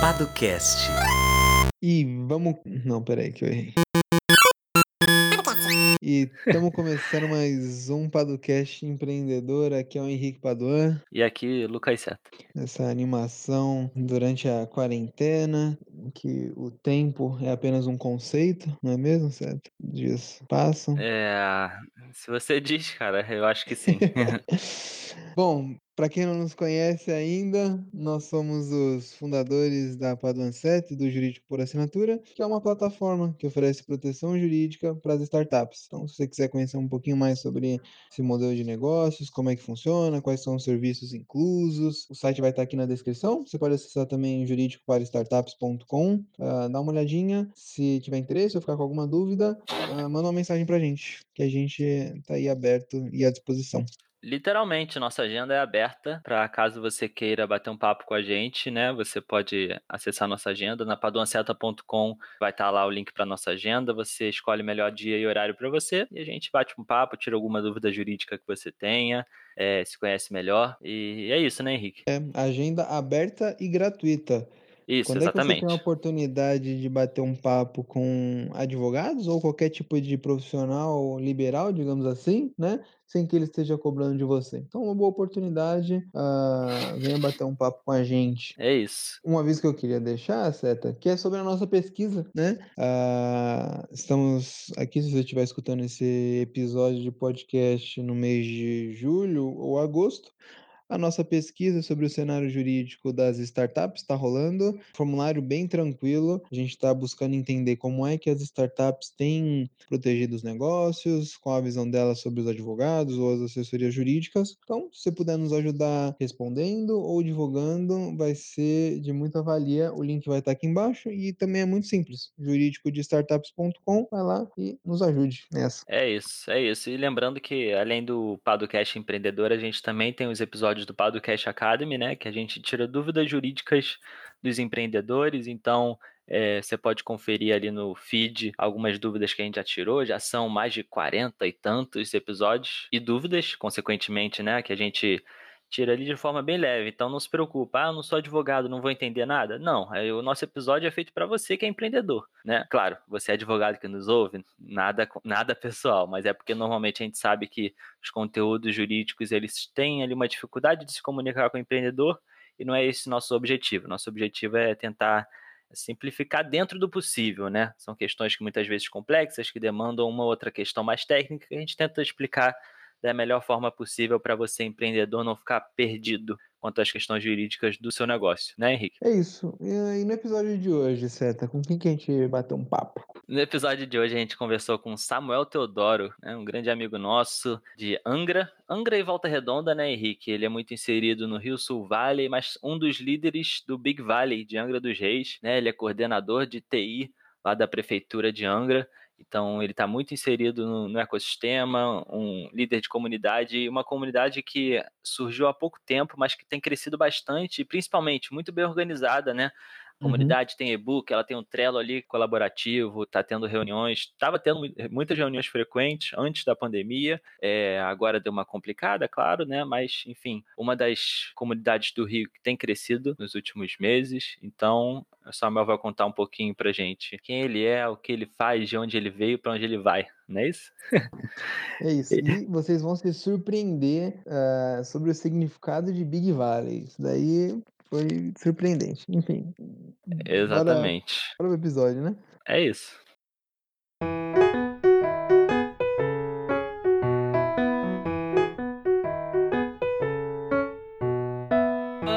Padocast. E vamos. Não, peraí, que eu errei. E estamos começando mais um Padocast empreendedor. Aqui é o Henrique Paduan. E aqui, Lucas Seta. Essa animação durante a quarentena, que o tempo é apenas um conceito, não é mesmo, Seta? Dias passam. É, se você diz, cara, eu acho que sim. Bom, para quem não nos conhece ainda, nós somos os fundadores da Paduan 7, do Jurídico por Assinatura, que é uma plataforma que oferece proteção jurídica para as startups. Então, se você quiser conhecer um pouquinho mais sobre esse modelo de negócios, como é que funciona, quais são os serviços inclusos, o site vai estar aqui na descrição. Você pode acessar também juridicoparastartups.com, uh, dá uma olhadinha. Se tiver interesse ou ficar com alguma dúvida, uh, manda uma mensagem para a gente, que a gente está aí aberto e à disposição. Literalmente, nossa agenda é aberta para caso você queira bater um papo com a gente, né? Você pode acessar nossa agenda na paduanceta.com, vai estar lá o link para nossa agenda. Você escolhe o melhor dia e horário para você e a gente bate um papo, tira alguma dúvida jurídica que você tenha, é, se conhece melhor. E é isso, né, Henrique? É, agenda aberta e gratuita. Isso, Quando exatamente. é que você tem a oportunidade de bater um papo com advogados ou qualquer tipo de profissional liberal, digamos assim, né? Sem que ele esteja cobrando de você. Então, uma boa oportunidade, uh, venha bater um papo com a gente. É isso. Um aviso que eu queria deixar, Seta, que é sobre a nossa pesquisa, né? Uh, estamos aqui, se você estiver escutando esse episódio de podcast no mês de julho ou agosto, a nossa pesquisa sobre o cenário jurídico das startups está rolando, formulário bem tranquilo. A gente está buscando entender como é que as startups têm protegido os negócios, qual a visão delas sobre os advogados ou as assessorias jurídicas. Então, se você puder nos ajudar respondendo ou divulgando, vai ser de muita valia. O link vai estar aqui embaixo e também é muito simples. Jurídico de startups.com, vai lá e nos ajude nessa. É isso, é isso. E lembrando que além do Padocast Empreendedor, a gente também tem os episódios do Padocast Academy, né? Que a gente tira dúvidas jurídicas dos empreendedores. Então, é, você pode conferir ali no feed algumas dúvidas que a gente já tirou. Já são mais de 40 e tantos episódios. E dúvidas, consequentemente, né? Que a gente tira ali de forma bem leve. Então não se preocupa, ah, eu não sou advogado, não vou entender nada. Não, o nosso episódio é feito para você que é empreendedor, né? Claro, você é advogado que nos ouve, nada nada pessoal, mas é porque normalmente a gente sabe que os conteúdos jurídicos eles têm ali uma dificuldade de se comunicar com o empreendedor e não é esse nosso objetivo. Nosso objetivo é tentar simplificar dentro do possível, né? São questões que muitas vezes complexas, que demandam uma outra questão mais técnica, que a gente tenta explicar da melhor forma possível para você, empreendedor, não ficar perdido quanto às questões jurídicas do seu negócio, né, Henrique? É isso. E no episódio de hoje, Seta, com quem que a gente bateu um papo? No episódio de hoje a gente conversou com Samuel Teodoro, né, um grande amigo nosso de Angra. Angra e Volta Redonda, né, Henrique? Ele é muito inserido no Rio Sul Valley, mas um dos líderes do Big Valley de Angra dos Reis, né? Ele é coordenador de TI lá da prefeitura de Angra. Então, ele está muito inserido no, no, ecossistema, um líder de comunidade, uma comunidade que surgiu há pouco tempo, mas que tem crescido bastante principalmente muito bem organizada, né? A comunidade uhum. tem e-book, ela tem um Trello ali colaborativo, está tendo reuniões, estava tendo muitas reuniões frequentes antes da pandemia, é, agora deu uma complicada, claro, né? Mas, enfim, uma das comunidades do Rio que tem crescido nos últimos meses, então o Samuel vai contar um pouquinho pra gente quem ele é, o que ele faz, de onde ele veio, para onde ele vai, não é isso? é isso. E vocês vão se surpreender uh, sobre o significado de Big Valley. Isso daí foi surpreendente. Enfim. Exatamente. Para o episódio, né? É isso.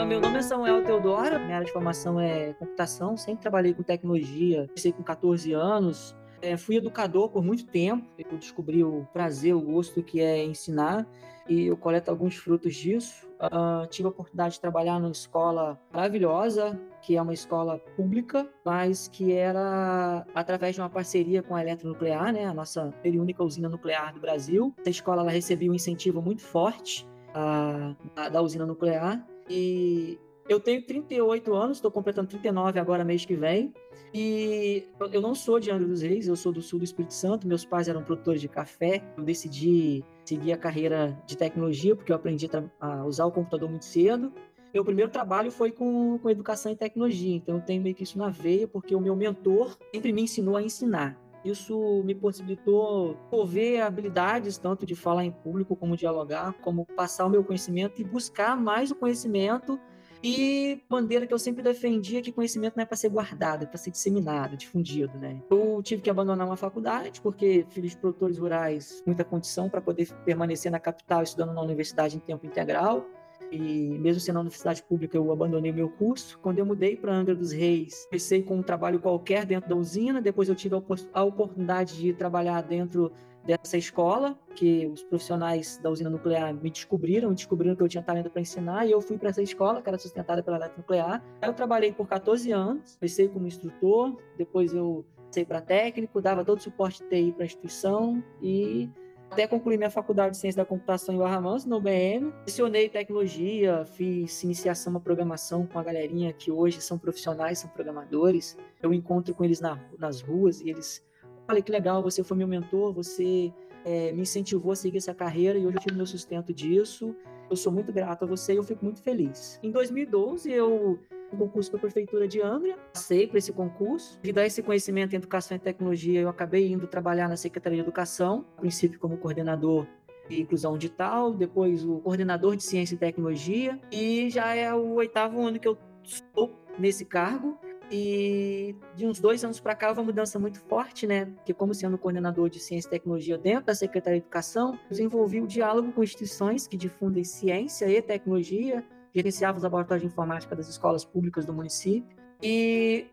Meu nome é Samuel Teodoro, minha área de formação é computação, sempre trabalhei com tecnologia, comecei com 14 anos, é, fui educador por muito tempo, eu descobri o prazer, o gosto que é ensinar e eu coleto alguns frutos disso. Uh, tive a oportunidade de trabalhar numa escola maravilhosa, que é uma escola pública, mas que era através de uma parceria com a Eletronuclear, né, a nossa única usina nuclear do Brasil. Essa escola ela recebia um incentivo muito forte uh, da, da usina nuclear e eu tenho 38 anos, estou completando 39 agora mês que vem. E eu não sou de Angra dos Reis, eu sou do sul do Espírito Santo. Meus pais eram produtores de café. Eu decidi seguir a carreira de tecnologia porque eu aprendi a usar o computador muito cedo. Meu primeiro trabalho foi com, com educação e tecnologia, então eu tenho meio que isso na veia, porque o meu mentor sempre me ensinou a ensinar. Isso me possibilitou desenvolver habilidades tanto de falar em público, como dialogar, como passar o meu conhecimento e buscar mais o conhecimento e bandeira que eu sempre defendia que conhecimento não é para ser guardado, é para ser disseminado, difundido, né? Eu tive que abandonar uma faculdade porque filhos de produtores rurais, muita condição para poder permanecer na capital estudando na universidade em tempo integral. E mesmo sendo na universidade pública, eu abandonei meu curso. Quando eu mudei para Angra dos Reis, comecei com um trabalho qualquer dentro da usina. Depois eu tive a oportunidade de trabalhar dentro dessa escola, que os profissionais da usina nuclear me descobriram, descobriram que eu tinha talento para ensinar, e eu fui para essa escola, que era sustentada pela eletronuclear. Eu trabalhei por 14 anos, comecei como instrutor, depois eu passei para técnico, dava todo o suporte TI para a instituição e até concluir minha faculdade de ciência da computação em Barra no UBM. Lecionei tecnologia, fiz iniciação à programação com a galerinha que hoje são profissionais, são programadores. Eu encontro com eles na, nas ruas e eles olha que legal, você foi meu mentor, você é, me incentivou a seguir essa carreira e hoje eu tive meu sustento disso. Eu sou muito grato a você e eu fico muito feliz. Em 2012, eu um concurso para a Prefeitura de Angra, passei para esse concurso. Devido a esse conhecimento em educação e tecnologia, eu acabei indo trabalhar na Secretaria de Educação, a princípio como coordenador de inclusão digital, depois o coordenador de ciência e tecnologia, e já é o oitavo ano que eu estou nesse cargo. E de uns dois anos para cá, uma mudança muito forte, né? Porque, como sendo coordenador de ciência e tecnologia dentro da Secretaria de Educação, desenvolvi o diálogo com instituições que difundem ciência e tecnologia, gerenciava os laboratórios de informática das escolas públicas do município. E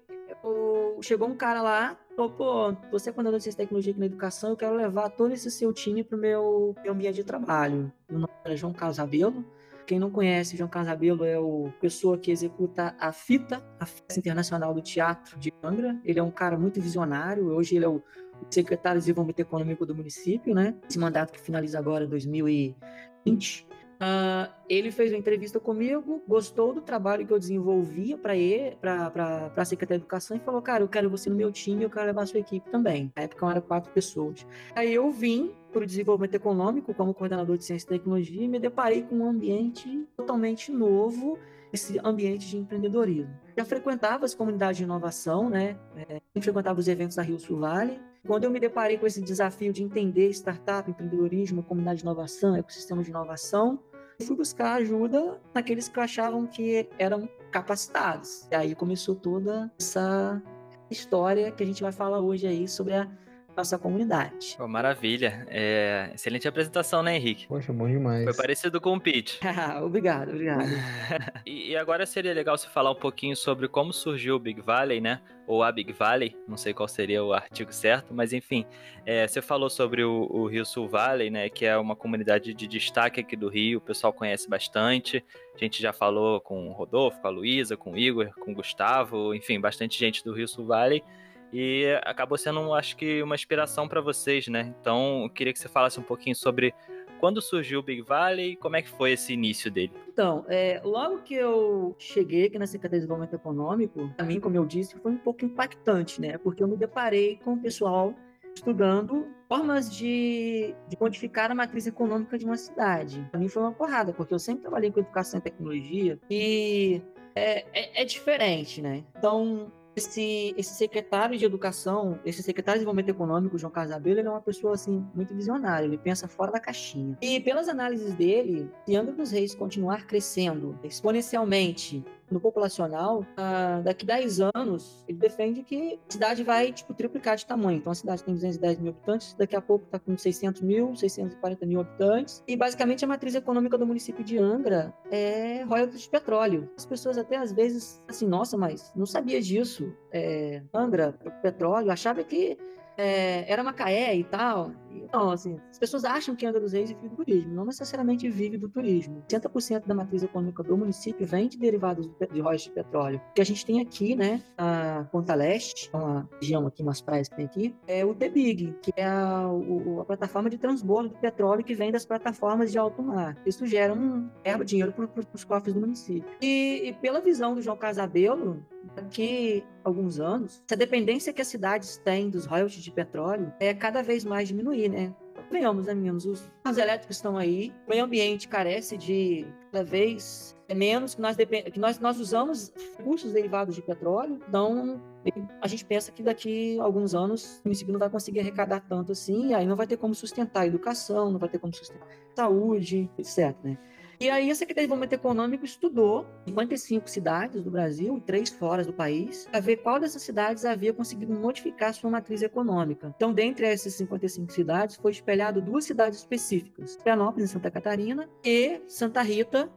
eu, chegou um cara lá, falou: você é coordenador de ciência e tecnologia aqui na educação, eu quero levar todo esse seu time para o meu, meu ambiente de trabalho. Meu nome era João Carlos Abelo. Quem não conhece, João Carlos Abelo é o pessoa que executa a FITA, a Festa Internacional do Teatro de Angra. Ele é um cara muito visionário. Hoje ele é o secretário de Desenvolvimento Econômico do município, né? Esse mandato que finaliza agora em 2020. Uh, ele fez uma entrevista comigo, gostou do trabalho que eu desenvolvia para para a Secretaria de Educação e falou: Cara, eu quero você no meu time, eu quero levar a sua equipe também. Na época eram quatro pessoas. Aí eu vim para o desenvolvimento econômico como coordenador de ciência e tecnologia e me deparei com um ambiente totalmente novo, esse ambiente de empreendedorismo. Já frequentava as comunidades de inovação, né? É, frequentava os eventos da Rio Sul Vale. Quando eu me deparei com esse desafio de entender startup, empreendedorismo, comunidade de inovação, ecossistema de inovação, fui buscar ajuda naqueles que achavam que eram capacitados. E aí começou toda essa história que a gente vai falar hoje aí sobre a nossa comunidade. Oh, maravilha. É... Excelente apresentação, né, Henrique? Poxa, bom demais. Foi parecido com o pitch. obrigado, obrigado. e, e, agora seria legal você falar um pouquinho sobre como surgiu o Big Valley, né? Ou a Big Valley, não sei qual seria o artigo certo, mas enfim, é, você falou sobre o, o, Rio Sul Valley, né? Que é uma comunidade de destaque aqui do Rio, o pessoal conhece bastante. A gente já falou com o Rodolfo, com a Luísa, com o Igor, com o Gustavo, enfim, bastante gente do Rio Sul Valley e acabou sendo, acho que, uma inspiração para vocês, né? Então, eu queria que você falasse um pouquinho sobre quando surgiu o Big Valley e como é que foi esse início dele. Então, é, logo que eu cheguei aqui na Secretaria de Desenvolvimento Econômico, para mim, como eu disse, foi um pouco impactante, né? Porque eu me deparei com o pessoal estudando formas de, de quantificar a matriz econômica de uma cidade. Para mim foi uma porrada, porque eu sempre trabalhei com educação e tecnologia e é, é, é diferente, né? Então, esse, esse secretário de educação, esse secretário de desenvolvimento econômico, João Casabelo, ele é uma pessoa assim muito visionária, ele pensa fora da caixinha. E pelas análises dele, se Angra dos Reis continuar crescendo exponencialmente no populacional, uh, daqui 10 anos, ele defende que a cidade vai, tipo, triplicar de tamanho. Então, a cidade tem 210 mil habitantes, daqui a pouco está com 600 mil, 640 mil habitantes. E, basicamente, a matriz econômica do município de Angra é royalties de petróleo. As pessoas até, às vezes, assim, nossa, mas não sabia disso. É, Angra, petróleo, achava que é, era Macaé e tal. Então, assim, as pessoas acham que Angra dos Reis vive do turismo, não necessariamente vive do turismo. 80% da matriz econômica do município vem de derivados de royalties de petróleo. O que a gente tem aqui, né, a Ponta Leste, é uma região aqui, umas praias que tem aqui, é o TBIG, que é a, o, a plataforma de transbordo de petróleo que vem das plataformas de alto mar. Isso gera um erva dinheiro para os cofres do município. E, e pela visão do João Casabelo, daqui alguns anos, essa dependência que as cidades têm dos royalties de petróleo é cada vez mais diminuir, né? Venhamos, né, meninos? Os carros elétricos estão aí, o meio ambiente carece de cada vez menos, que nós, que nós, nós usamos recursos derivados de petróleo, então a gente pensa que daqui a alguns anos o município não vai conseguir arrecadar tanto assim, aí não vai ter como sustentar a educação, não vai ter como sustentar a saúde, etc. Né? E aí a Secretaria de Desenvolvimento Econômico estudou 55 cidades do Brasil e três fora do país, para ver qual dessas cidades havia conseguido modificar sua matriz econômica. Então, dentre essas 55 cidades, foi espelhado duas cidades específicas, Florianópolis, em Santa Catarina, e Santa Rita,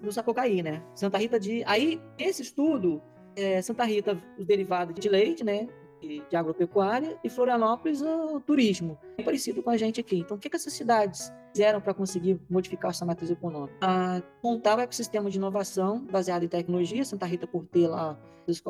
no Sapucaí, né? Santa Rita de... Aí, esse estudo, é, Santa Rita, os derivados de leite, né? de agropecuária e Florianópolis o turismo. É parecido com a gente aqui. Então, o que, que essas cidades fizeram para conseguir modificar essa matriz econômica? Ah, montar o ecossistema de inovação baseado em tecnologia, Santa Rita por ter lá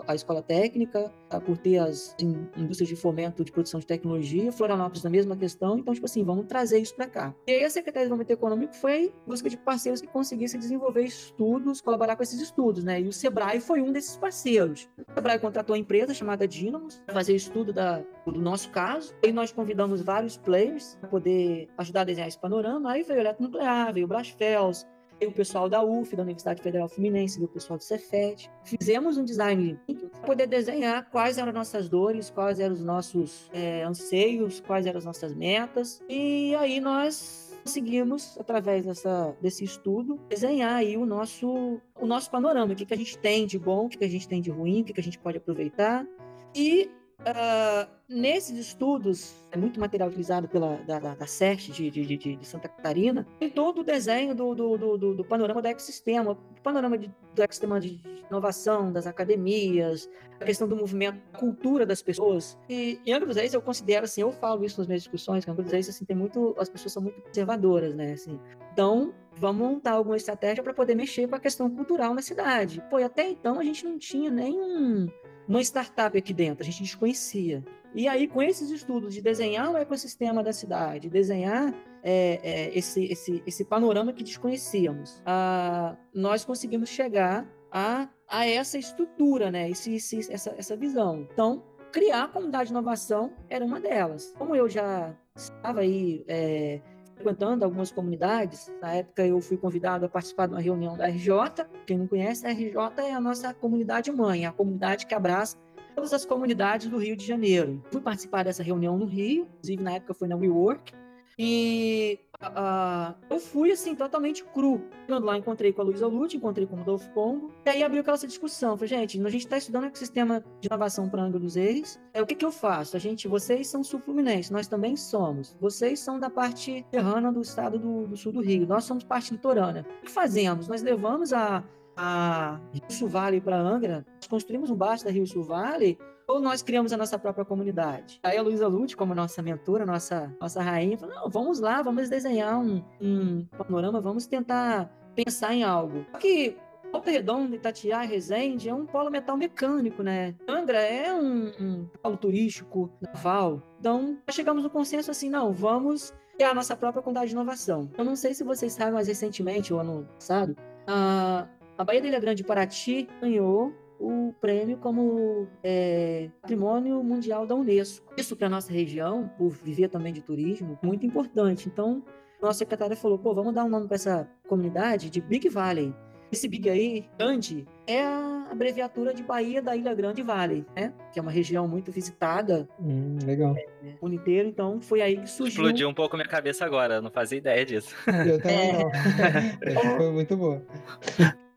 a escola técnica, por ter as indústrias de fomento de produção de tecnologia, Florianópolis na mesma questão, então, tipo assim, vamos trazer isso para cá. E aí a Secretaria de Desenvolvimento Econômico foi em busca de parceiros que conseguissem desenvolver estudos, colaborar com esses estudos, né? E o Sebrae foi um desses parceiros. O Sebrae contratou uma empresa chamada Dynamos para fazer estudo da, do nosso caso, e nós convidamos vários players para poder ajudar a desenhar esse panorama, aí veio o Eletronuclear, veio o Brasfels, o pessoal da UF, da Universidade Federal Fluminense, o pessoal do Cefet. Fizemos um design para poder desenhar quais eram as nossas dores, quais eram os nossos é, anseios, quais eram as nossas metas. E aí nós conseguimos, através dessa, desse estudo, desenhar aí o nosso, o nosso panorama, o que, que a gente tem de bom, o que, que a gente tem de ruim, o que, que a gente pode aproveitar. E Uh, nesses estudos, é muito material utilizado pela da, da, da de, de, de, de, Santa Catarina, tem todo o desenho do, do, do, do panorama do ecossistema, panorama de, do ecossistema de inovação, das academias, a questão do movimento, a cultura das pessoas. E em Angra dos Reis, eu considero, assim, eu falo isso nas minhas discussões, que em Angra dos Reis, assim, tem muito, as pessoas são muito conservadoras, né, assim. Então, vamos montar alguma estratégia para poder mexer com a questão cultural na cidade. Pô, até então a gente não tinha nenhum uma startup aqui dentro, a gente desconhecia. E aí, com esses estudos de desenhar o ecossistema da cidade, desenhar é, é, esse, esse, esse panorama que desconhecíamos, a, nós conseguimos chegar a, a essa estrutura, né? Esse, esse, essa, essa visão. Então, criar a comunidade de inovação era uma delas. Como eu já estava aí é, frequentando algumas comunidades. Na época eu fui convidado a participar de uma reunião da RJ. Quem não conhece, a RJ é a nossa comunidade mãe, a comunidade que abraça todas as comunidades do Rio de Janeiro. Fui participar dessa reunião no Rio, inclusive na época foi na WeWork, e uh, eu fui assim, totalmente cru. Chegando lá, encontrei com a Luísa Lute, encontrei com o Rodolfo Pongo. E aí abriu aquela discussão. Falei, gente, a gente está estudando o ecossistema de inovação para Angra dos Reis. É, o que, que eu faço? A gente, vocês são sul-fluminenses, nós também somos. Vocês são da parte serrana do estado do, do sul do Rio. Nós somos parte litorânea. O que fazemos? Nós levamos a, a Rio Sul Vale para Angra, nós construímos um baixo da Rio Sul Vale ou nós criamos a nossa própria comunidade. Aí a Luísa Lute, como nossa mentora, nossa, nossa rainha, falou: não, vamos lá, vamos desenhar um, um panorama, vamos tentar pensar em algo. Só que Volta Redonda, Itatiaia, Resende é um polo metal mecânico, né? Angra é um, um polo turístico naval. Então, chegamos no consenso assim, não, vamos criar a nossa própria comunidade de inovação. Eu não sei se vocês sabem, mas recentemente, o ano passado, a, a Baía da Ilha Grande Paraty ganhou o prêmio como é, patrimônio mundial da Unesco. Isso para nossa região, por viver também de turismo, muito importante. Então, nossa secretária falou: pô, vamos dar um nome para essa comunidade de Big Valley. Esse Big aí, grande, é a abreviatura de Bahia da Ilha Grande Valley, né? Que é uma região muito visitada. Hum, legal. É, o inteiro, então foi aí que surgiu. Explodiu um pouco minha cabeça agora, não fazia ideia disso. Eu também é... não. foi muito bom.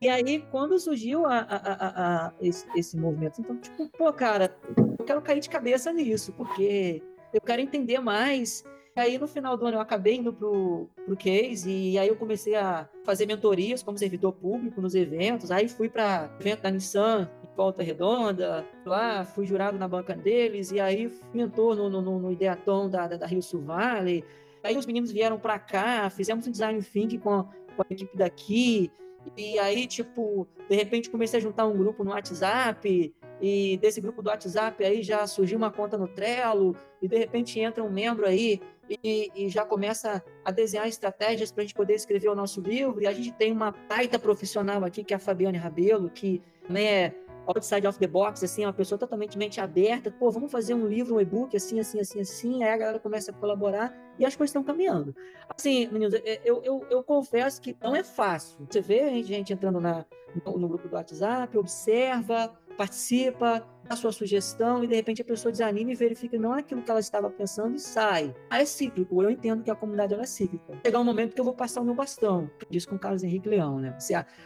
E aí, quando surgiu a, a, a, a esse, esse, movimento, então, tipo, pô, cara, eu quero cair de cabeça nisso, porque eu quero entender mais. E aí, no final do ano, eu acabei indo pro, pro case, e aí eu comecei a fazer mentorias como servidor público nos eventos. Aí fui para evento da Nissan, em Volta Redonda, lá, fui jurado na banca deles, e aí mentor no, no, no Ideaton da, da, da Rio Sul Valley. Aí os meninos vieram para cá, fizemos um design thinking com com a equipe daqui, e aí, tipo, de repente comecei a juntar um grupo no WhatsApp, e desse grupo do WhatsApp aí já surgiu uma conta no Trello, e de repente entra um membro aí e, e já começa a desenhar estratégias para a gente poder escrever o nosso livro. E a gente tem uma baita profissional aqui, que é a Fabiane Rabelo, que também é outside of the box, assim, é uma pessoa totalmente mente aberta. Pô, vamos fazer um livro, um e-book, assim, assim, assim, assim. Aí a galera começa a colaborar e as coisas estão caminhando. Assim, meninos, é, eu, eu, eu confesso que não é fácil. Você vê a gente entrando na, no, no grupo do WhatsApp, observa, participa, dá sua sugestão e de repente a pessoa desanima e verifica não é aquilo que ela estava pensando e sai. Ah, é cíclico. Eu entendo que a comunidade é cíclica. Chegar um momento que eu vou passar o meu bastão. Diz com o Carlos Henrique Leão, né?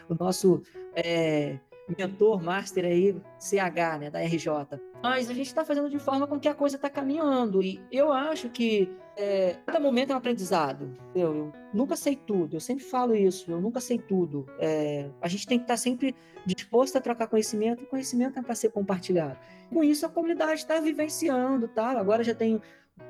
O nosso é, mentor, master aí, CH, né, da RJ. Mas a gente está fazendo de forma com que a coisa está caminhando. E eu acho que é, cada momento é um aprendizado. Eu, eu, nunca sei tudo, eu sempre falo isso, eu nunca sei tudo. É, a gente tem que estar tá sempre disposto a trocar conhecimento, e conhecimento é para ser compartilhado. Com isso, a comunidade está vivenciando, tá? Agora já tem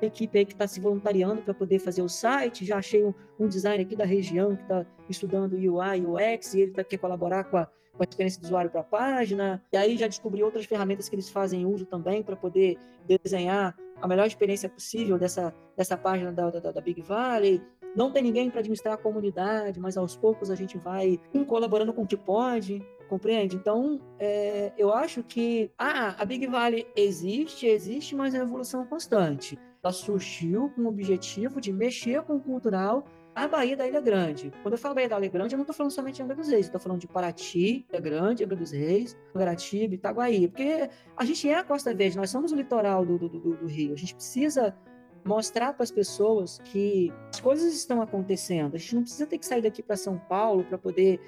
equipe aí que está se voluntariando para poder fazer o site. Já achei um, um designer aqui da região que está estudando UI UX e ele tá, quer colaborar com a com a experiência do usuário para a página. E aí já descobri outras ferramentas que eles fazem uso também para poder desenhar a melhor experiência possível dessa, dessa página da, da, da Big Valley. Não tem ninguém para administrar a comunidade, mas aos poucos a gente vai um colaborando com o que pode, compreende? Então, é, eu acho que ah, a Big Valley existe, existe, mas é uma evolução constante. Ela surgiu com o objetivo de mexer com o cultural a Bahia da Ilha Grande. Quando eu falo Bahia da Ilha Grande, eu não estou falando somente de Angra dos Reis, estou falando de Paraty, Ilha Grande, Angra dos Reis, Guaratiba, Itaguaí, porque a gente é a Costa Verde, nós somos o litoral do, do, do, do Rio, a gente precisa mostrar para as pessoas que as coisas estão acontecendo, a gente não precisa ter que sair daqui para São Paulo para poder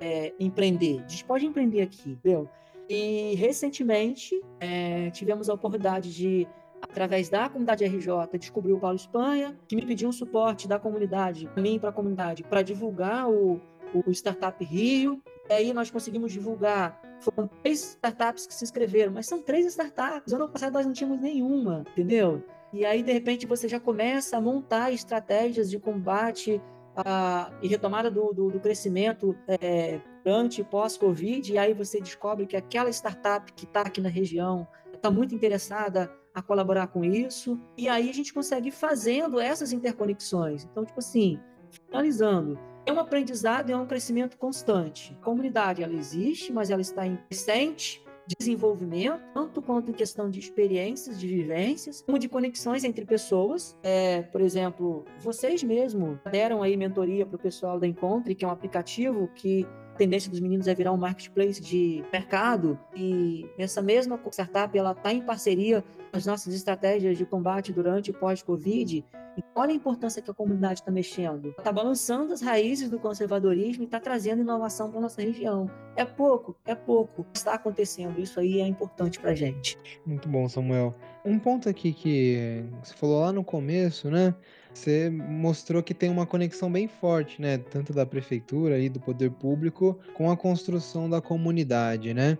é, empreender, a gente pode empreender aqui, entendeu? E recentemente é, tivemos a oportunidade de através da comunidade RJ, descobriu o Paulo Espanha, que me pediu um suporte da comunidade, para mim para a comunidade, para divulgar o, o Startup Rio. E aí nós conseguimos divulgar. Foram três startups que se inscreveram, mas são três startups. Ano passado nós não tínhamos nenhuma, entendeu? E aí, de repente, você já começa a montar estratégias de combate a, e retomada do, do, do crescimento é, durante e pós-Covid. E aí você descobre que aquela startup que está aqui na região está muito interessada a colaborar com isso. E aí a gente consegue ir fazendo essas interconexões. Então, tipo assim, finalizando, é um aprendizado e é um crescimento constante. A comunidade, ela existe, mas ela está em crescente desenvolvimento, tanto quanto em questão de experiências, de vivências, como de conexões entre pessoas. É, por exemplo, vocês mesmo deram aí mentoria para o pessoal da Encontre, que é um aplicativo que tendência dos meninos é virar um marketplace de mercado e essa mesma startup ela está em parceria com as nossas estratégias de combate durante e pós-Covid. E olha a importância que a comunidade está mexendo. Está balançando as raízes do conservadorismo e está trazendo inovação para nossa região. É pouco, é pouco. Está acontecendo. Isso aí é importante para gente. Muito bom, Samuel. Um ponto aqui que você falou lá no começo, né? Você mostrou que tem uma conexão bem forte, né? Tanto da prefeitura e do poder público com a construção da comunidade, né?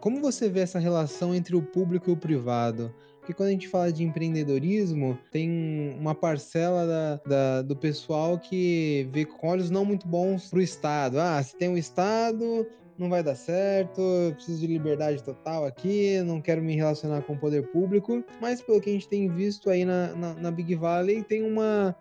Como você vê essa relação entre o público e o privado? Porque quando a gente fala de empreendedorismo, tem uma parcela da, da, do pessoal que vê com olhos não muito bons para o Estado. Ah, se tem um Estado, não vai dar certo, eu preciso de liberdade total aqui, não quero me relacionar com o poder público. Mas pelo que a gente tem visto aí na, na, na Big Valley, tem uma,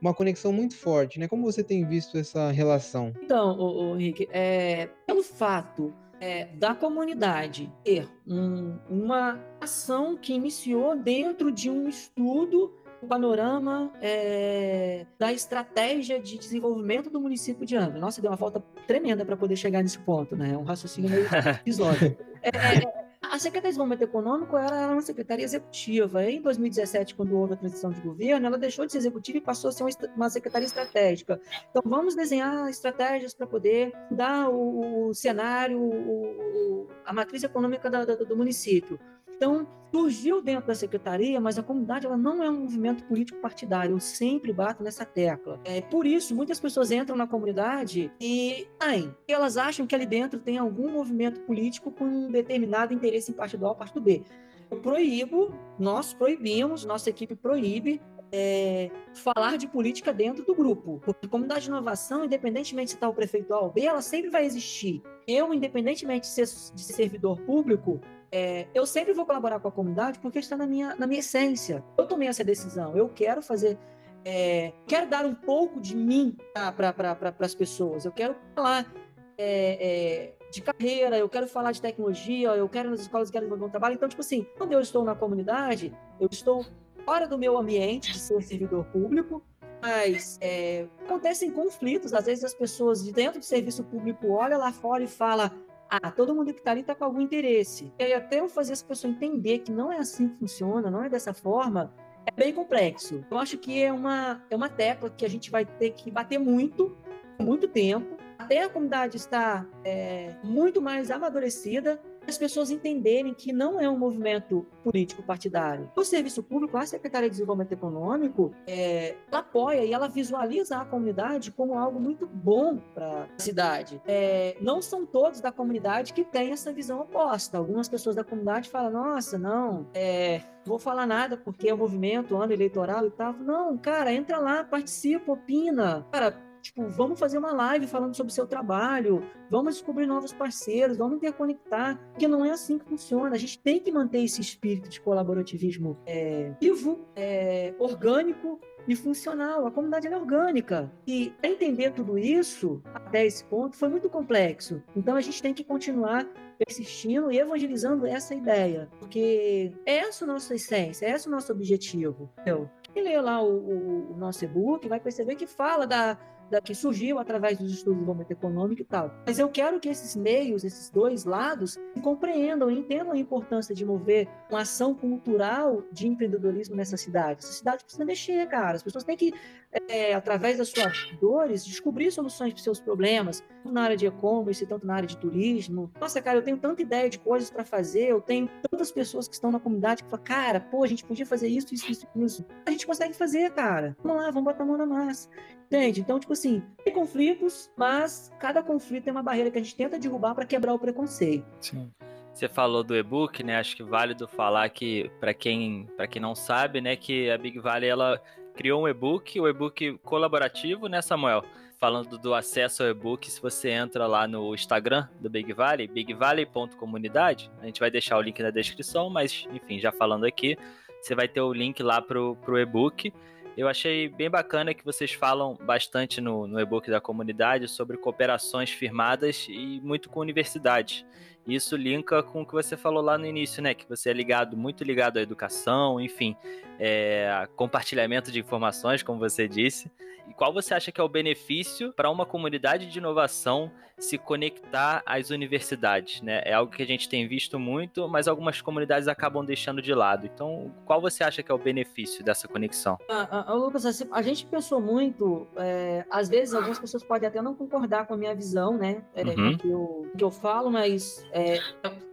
uma conexão muito forte, né? Como você tem visto essa relação? Então, o, o Henrique, é, pelo fato é, da comunidade ter um, uma ação que iniciou dentro de um estudo panorama é, da estratégia de desenvolvimento do município de Angra. Nossa, deu uma volta tremenda para poder chegar nesse ponto, né? É um raciocínio meio episódio. É, é, a Secretaria de Desenvolvimento Econômico era uma secretaria executiva. Em 2017, quando houve a transição de governo, ela deixou de ser executiva e passou a ser uma secretaria estratégica. Então, vamos desenhar estratégias para poder dar o, cenário, a matriz econômica do município. Então, surgiu dentro da secretaria, mas a comunidade ela não é um movimento político partidário. Eu sempre bato nessa tecla. É, por isso, muitas pessoas entram na comunidade e saem. Elas acham que ali dentro tem algum movimento político com um determinado interesse em partido A ou partido B. Eu proíbo, nós proibimos, nossa equipe proíbe é, falar de política dentro do grupo. Porque a comunidade de inovação, independentemente se está o prefeito A ou B, ela sempre vai existir. Eu, independentemente de ser, de ser servidor público, é, eu sempre vou colaborar com a comunidade porque está na minha, na minha essência. Eu tomei essa decisão. Eu quero fazer. É, quero dar um pouco de mim para pra, as pessoas. Eu quero falar. é, é, de carreira, eu quero falar de tecnologia, eu quero nas escolas, eu quero desenvolver um trabalho. Então, tipo assim, quando eu estou na comunidade, eu estou fora do meu ambiente de ser servidor público, mas é, acontecem conflitos. Às vezes as pessoas de dentro do serviço público olham lá fora e falam ah, todo mundo que está ali está com algum interesse. E aí, até eu fazer essa pessoa entender que não é assim que funciona, não é dessa forma, é bem complexo. Eu acho que é uma, é uma tecla que a gente vai ter que bater muito, muito tempo, até a comunidade estar é, muito mais amadurecida as pessoas entenderem que não é um movimento político partidário. O serviço público, a Secretaria de Desenvolvimento Econômico, é, ela apoia e ela visualiza a comunidade como algo muito bom para a cidade. É, não são todos da comunidade que têm essa visão oposta. Algumas pessoas da comunidade falam: nossa, não, é, vou falar nada porque é um movimento, ano eleitoral e tal. Não, cara, entra lá, participa, opina. Cara, Tipo, vamos fazer uma live falando sobre o seu trabalho, vamos descobrir novos parceiros, vamos interconectar, porque não é assim que funciona. A gente tem que manter esse espírito de colaborativismo é, vivo, é, orgânico e funcional. A comunidade é orgânica. E entender tudo isso, até esse ponto, foi muito complexo. Então a gente tem que continuar persistindo e evangelizando essa ideia, porque é essa é a nossa essência, é esse o nosso objetivo. Quem lê lá o, o, o nosso e-book vai perceber que fala da que surgiu através dos estudos de desenvolvimento econômico e tal. Mas eu quero que esses meios, esses dois lados, compreendam e entendam a importância de mover uma ação cultural de empreendedorismo nessa cidade. Essa cidade precisa mexer, cara. As pessoas têm que, é, através das suas dores, descobrir soluções para os seus problemas, tanto na área de e-commerce, tanto na área de turismo. Nossa, cara, eu tenho tanta ideia de coisas para fazer, eu tenho tantas pessoas que estão na comunidade que falam, cara, pô, a gente podia fazer isso, isso, isso, isso. A gente consegue fazer, cara. Vamos lá, vamos botar a mão na massa. Entende? Então, tipo assim, tem conflitos, mas cada conflito é uma barreira que a gente tenta derrubar para quebrar o preconceito. Sim. Você falou do e-book, né? Acho que válido falar que para quem para quem não sabe, né, que a Big Valley ela criou um e-book, o e-book colaborativo, né, Samuel? Falando do acesso ao e-book, se você entra lá no Instagram do Big Valley, bigvalley.comunidade, a gente vai deixar o link na descrição, mas enfim, já falando aqui, você vai ter o link lá pro, pro e-book. Eu achei bem bacana que vocês falam bastante no, no e-book da comunidade sobre cooperações firmadas e muito com universidades. Isso linka com o que você falou lá no início, né? Que você é ligado, muito ligado à educação, enfim, é, compartilhamento de informações, como você disse. E qual você acha que é o benefício para uma comunidade de inovação se conectar às universidades? Né? É algo que a gente tem visto muito, mas algumas comunidades acabam deixando de lado. Então, qual você acha que é o benefício dessa conexão? Ah, ah, Lucas, assim, a gente pensou muito, é, às vezes algumas pessoas podem até não concordar com a minha visão, né? É, uhum. que, eu, que eu falo, mas é,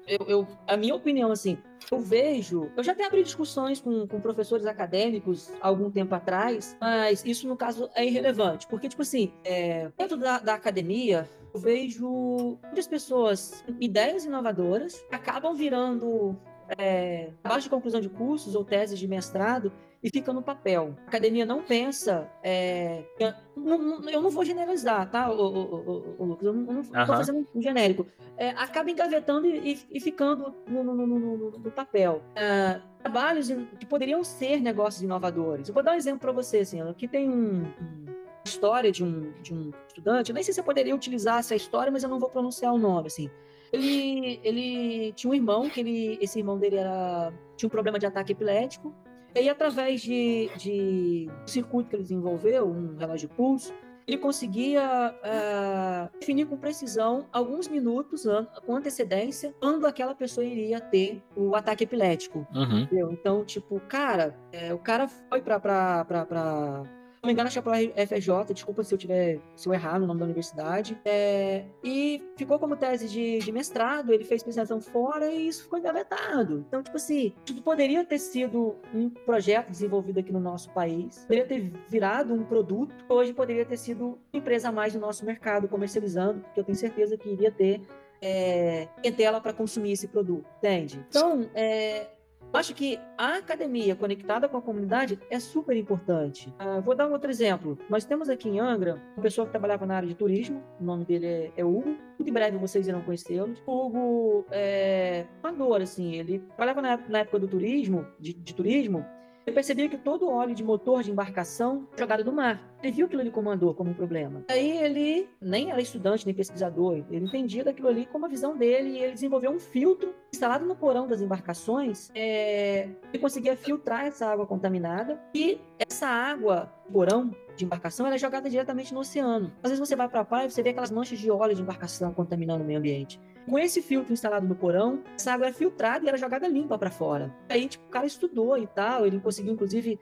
eu, eu, a minha opinião, assim, eu vejo, eu já até abri discussões com, com professores acadêmicos algum tempo atrás, mas isso no caso é irrelevante, porque, tipo assim, é, dentro da, da academia, eu vejo muitas pessoas, ideias inovadoras, acabam virando é, trabalhos de conclusão de cursos ou teses de mestrado e fica no papel. A academia não pensa. É, eu, não, eu, não, vou generalizar, tá, o, o, o, Lucas? Eu não, estou fazendo um genérico. É, acaba engavetando e, e ficando no, no, no, no papel. É, trabalhos que poderiam ser negócios inovadores. Eu vou dar um exemplo para você. Assim, aqui tem um, um história de um, de um estudante. Eu nem sei se eu poderia utilizar essa história, mas eu não vou pronunciar o nome. Assim. Ele, ele tinha um irmão, que ele, esse irmão dele era, tinha um problema de ataque epilético. E aí, através de, de um circuito que ele desenvolveu, um relógio de pulso, ele conseguia uh, definir com precisão, alguns minutos com antecedência, quando aquela pessoa iria ter o ataque epilético. Uhum. Então, tipo, cara, é, o cara foi para não me engano, acho que é FJ, desculpa se eu tiver, se eu errar no nome da universidade. É, e ficou como tese de, de, mestrado, ele fez especialização fora e isso ficou engavetado. Então, tipo assim, isso poderia ter sido um projeto desenvolvido aqui no nosso país, poderia ter virado um produto, hoje poderia ter sido empresa a mais do nosso mercado comercializando, porque eu tenho certeza que iria ter é, tela para consumir esse produto, entende? Então, é, acho que a academia conectada com a comunidade é super importante. Uh, vou dar um outro exemplo. Nós temos aqui em Angra uma pessoa que trabalhava na área de turismo, o nome dele é, é Hugo. Muito em breve vocês irão conhecê-lo. O Hugo é amador, assim, ele trabalhava na, na época do turismo, de, de turismo, ele percebia que todo o óleo de motor de embarcação jogado no mar. Ele viu aquilo ali como dor, como um problema. Aí ele nem era estudante nem pesquisador, ele entendia daquilo ali como a visão dele e ele desenvolveu um filtro instalado no porão das embarcações. É... Ele conseguia filtrar essa água contaminada e essa água, porão de embarcação, ela é jogada diretamente no oceano. Às vezes você vai para a praia e você vê aquelas manchas de óleo de embarcação contaminando o meio ambiente. Com esse filtro instalado no porão, essa água é filtrada e era jogada limpa para fora. Aí, tipo, o cara estudou e tal, ele conseguiu, inclusive,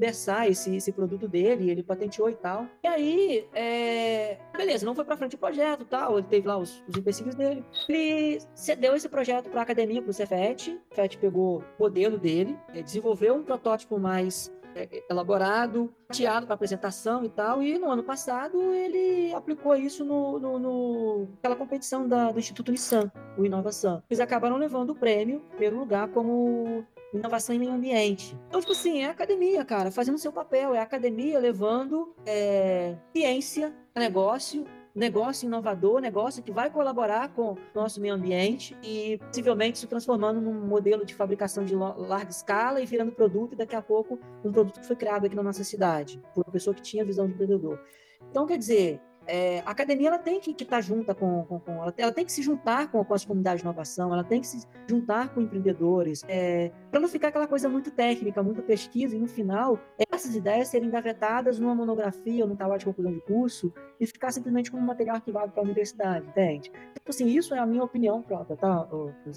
dessar esse, esse produto dele, ele patenteou e tal. E aí, é... beleza, não foi para frente o projeto tal, ele teve lá os, os empecilhos dele. Ele cedeu esse projeto para a academia, para o Cefet. O Cefet pegou o modelo dele, é, desenvolveu um protótipo mais é, elaborado, teado para apresentação e tal. E no ano passado ele aplicou isso no, no, no aquela competição da, do Instituto Nissan, o Inovação. Eles acabaram levando o prêmio, em primeiro lugar, como inovação em meio ambiente. Então, tipo assim, é a academia, cara, fazendo seu papel, é a academia levando é, ciência, negócio negócio inovador, negócio que vai colaborar com o nosso meio ambiente e possivelmente se transformando num modelo de fabricação de larga escala e virando produto e daqui a pouco um produto que foi criado aqui na nossa cidade por uma pessoa que tinha visão de empreendedor. Então, quer dizer, é, a academia ela tem que estar junta com, com, com ela, ela, tem que se juntar com, com, as comunidades de inovação, ela tem que se juntar com empreendedores, é, para não ficar aquela coisa muito técnica, muita pesquisa, e no final essas ideias serem engavetadas numa monografia ou num trabalho de conclusão de curso e ficar simplesmente como material arquivado para a universidade, entende? Então, assim, isso é a minha opinião própria, tá?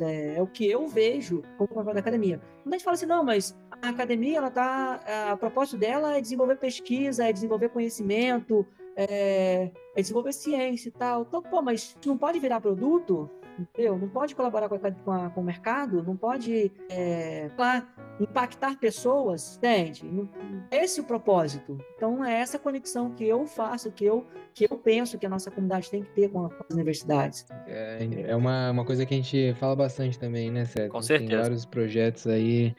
É, é o que eu vejo como papel da academia. Quando a gente fala assim, não, mas a academia, ela tá, a propósito dela é desenvolver pesquisa, é desenvolver conhecimento, é, é desenvolver ciência e tal. Então, pô, mas não pode virar produto? Entendeu? Não pode colaborar com, a, com, a, com o mercado, não pode é, lá, impactar pessoas, entende? Esse é o propósito. Então é essa conexão que eu faço, que eu, que eu penso que a nossa comunidade tem que ter com, as universidades. É, é uma, uma coisa que a gente fala bastante também, né, Sérgio? Com certeza. Tem vários projetos aí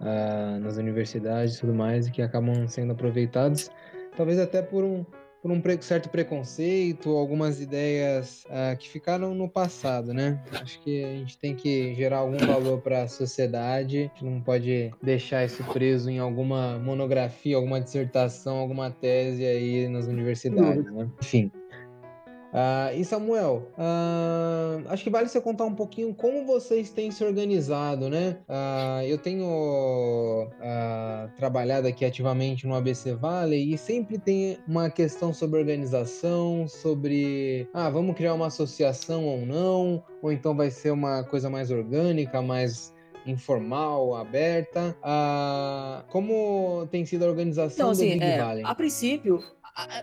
uh, nas universidades e tudo mais que acabam sendo aproveitados, talvez até por um por um certo preconceito, algumas ideias uh, que ficaram no passado, né? Acho que a gente tem que gerar algum valor para a sociedade, a gente não pode deixar isso preso em alguma monografia, alguma dissertação, alguma tese aí nas universidades, né? Enfim. Uh, e Samuel, uh, acho que vale você contar um pouquinho como vocês têm se organizado, né? Uh, eu tenho trabalhado aqui ativamente no ABC Valley e sempre tem uma questão sobre organização, sobre, ah, vamos criar uma associação ou não, ou então vai ser uma coisa mais orgânica, mais informal, aberta. como tem sido a organização então, assim, do Big é, Valley? A princípio,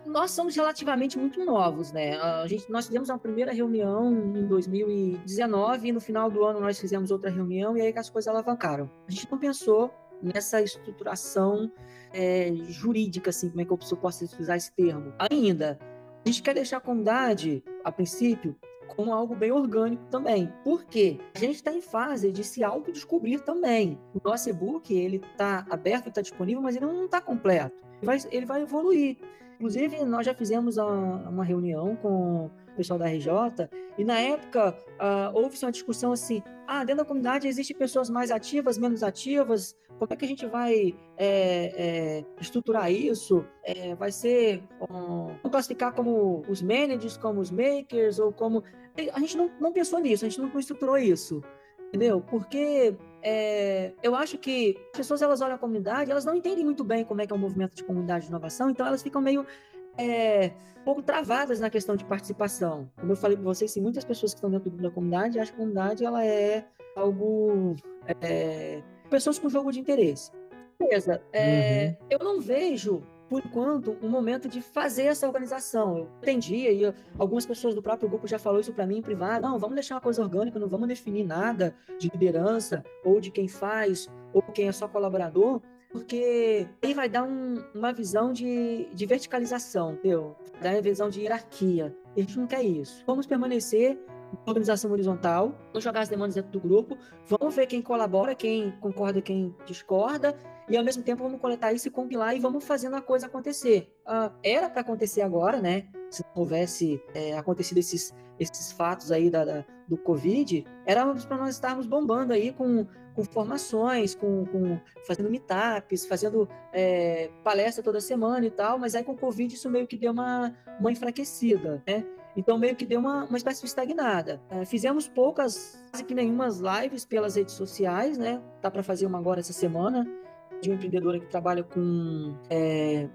nós somos relativamente muito novos, né? A gente, nós fizemos uma primeira reunião em 2019 e no final do ano nós fizemos outra reunião e aí que as coisas alavancaram. A gente não pensou nessa estruturação é, jurídica, assim, como é que eu posso utilizar esse termo? Ainda. A gente quer deixar a comunidade, a princípio, como algo bem orgânico também. Por quê? A gente está em fase de se autodescobrir também. O nosso e-book, ele está aberto, está disponível, mas ele não está completo. Ele vai, ele vai evoluir. Inclusive, nós já fizemos uma reunião com o pessoal da RJ e na época uh, houve uma discussão assim: ah, dentro da comunidade existem pessoas mais ativas, menos ativas. Como é que a gente vai é, é, estruturar isso? É, vai ser um, classificar como os managers, como os makers ou como a gente não, não pensou nisso, a gente não estruturou isso, entendeu? Porque é, eu acho que as pessoas elas olham a comunidade, elas não entendem muito bem como é que é o movimento de comunidade de inovação, então elas ficam meio é, um pouco travadas na questão de participação. Como eu falei para vocês, muitas pessoas que estão dentro da comunidade acham que a comunidade ela é algo é, pessoas com jogo de interesse. Beleza. É, uhum. Eu não vejo por enquanto, um momento de fazer essa organização. Eu entendi, e algumas pessoas do próprio grupo já falou isso para mim em privado. Não, vamos deixar uma coisa orgânica, não vamos definir nada de liderança, ou de quem faz, ou quem é só colaborador, porque aí vai dar um, uma visão de, de verticalização, entendeu? Dar uma visão de hierarquia. A gente não quer isso. Vamos permanecer organização horizontal, vamos jogar as demandas dentro do grupo, vamos ver quem colabora, quem concorda, quem discorda, e ao mesmo tempo vamos coletar isso e compilar e vamos fazendo a coisa acontecer. Uh, era para acontecer agora, né? Se não houvesse é, acontecido esses, esses fatos aí da, da do Covid, era para nós estarmos bombando aí com, com formações, com, com fazendo meetups, fazendo é, palestra toda semana e tal, mas aí com o Covid isso meio que deu uma, uma enfraquecida, né? Então, meio que deu uma, uma espécie de estagnada. É, fizemos poucas, quase que nenhumas lives pelas redes sociais, né? Tá para fazer uma agora essa semana, de uma empreendedora que trabalha com é,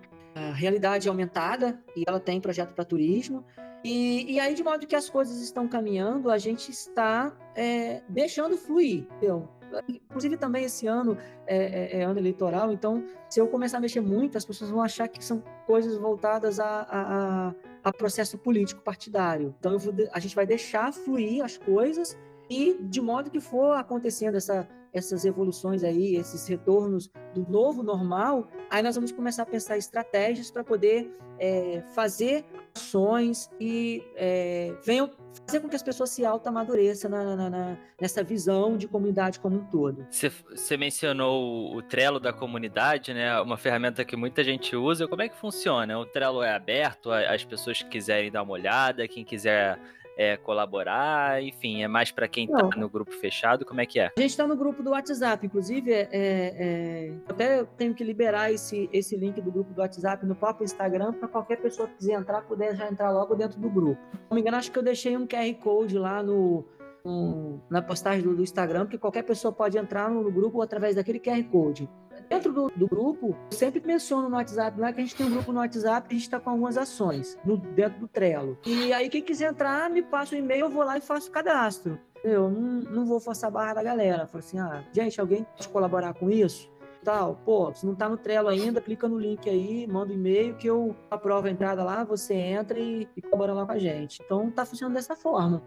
realidade aumentada e ela tem projeto para turismo. E, e, aí, de modo que as coisas estão caminhando, a gente está é, deixando fluir. Entendeu? Inclusive, também esse ano é, é, é, ano eleitoral, então, se eu começar a mexer muito, as pessoas vão achar que são coisas voltadas a, a, a processo político partidário. Então vou, a gente vai deixar fluir as coisas e de modo que for acontecendo essa, essas evoluções aí, esses retornos do novo normal, aí nós vamos começar a pensar estratégias para poder é, fazer ações e é, venham fazer com que as pessoas se auto-amadureçam na, na, na, nessa visão de comunidade como um todo. Você mencionou o Trello da comunidade, né? Uma ferramenta que muita gente usa. Como é que funciona? O Trello é aberto, as pessoas que quiserem dar uma olhada, quem quiser é, colaborar, enfim, é mais para quem está no grupo fechado, como é que é? A gente está no grupo do WhatsApp, inclusive, é, é, até tenho que liberar esse, esse link do grupo do WhatsApp no próprio Instagram para qualquer pessoa que quiser entrar, puder já entrar logo dentro do grupo. Não me engano, acho que eu deixei um QR Code lá no, no na postagem do, do, Instagram, que qualquer pessoa pode entrar no, no grupo através daquele QR Code. Dentro do, do, grupo, eu sempre menciono no WhatsApp lá que a gente tem um grupo no WhatsApp a gente está com algumas ações no, dentro do Trello. E aí, quem quiser entrar, me passa o um e-mail, eu vou lá e faço o cadastro. Eu não, não vou forçar a barra da galera. Falo assim, ah, gente, alguém pode colaborar com isso? Tal, pô, se não tá no Trello ainda, clica no link aí, manda um e-mail que eu aprovo a entrada lá, você entra e, e colabora lá com a gente. Então tá funcionando dessa forma.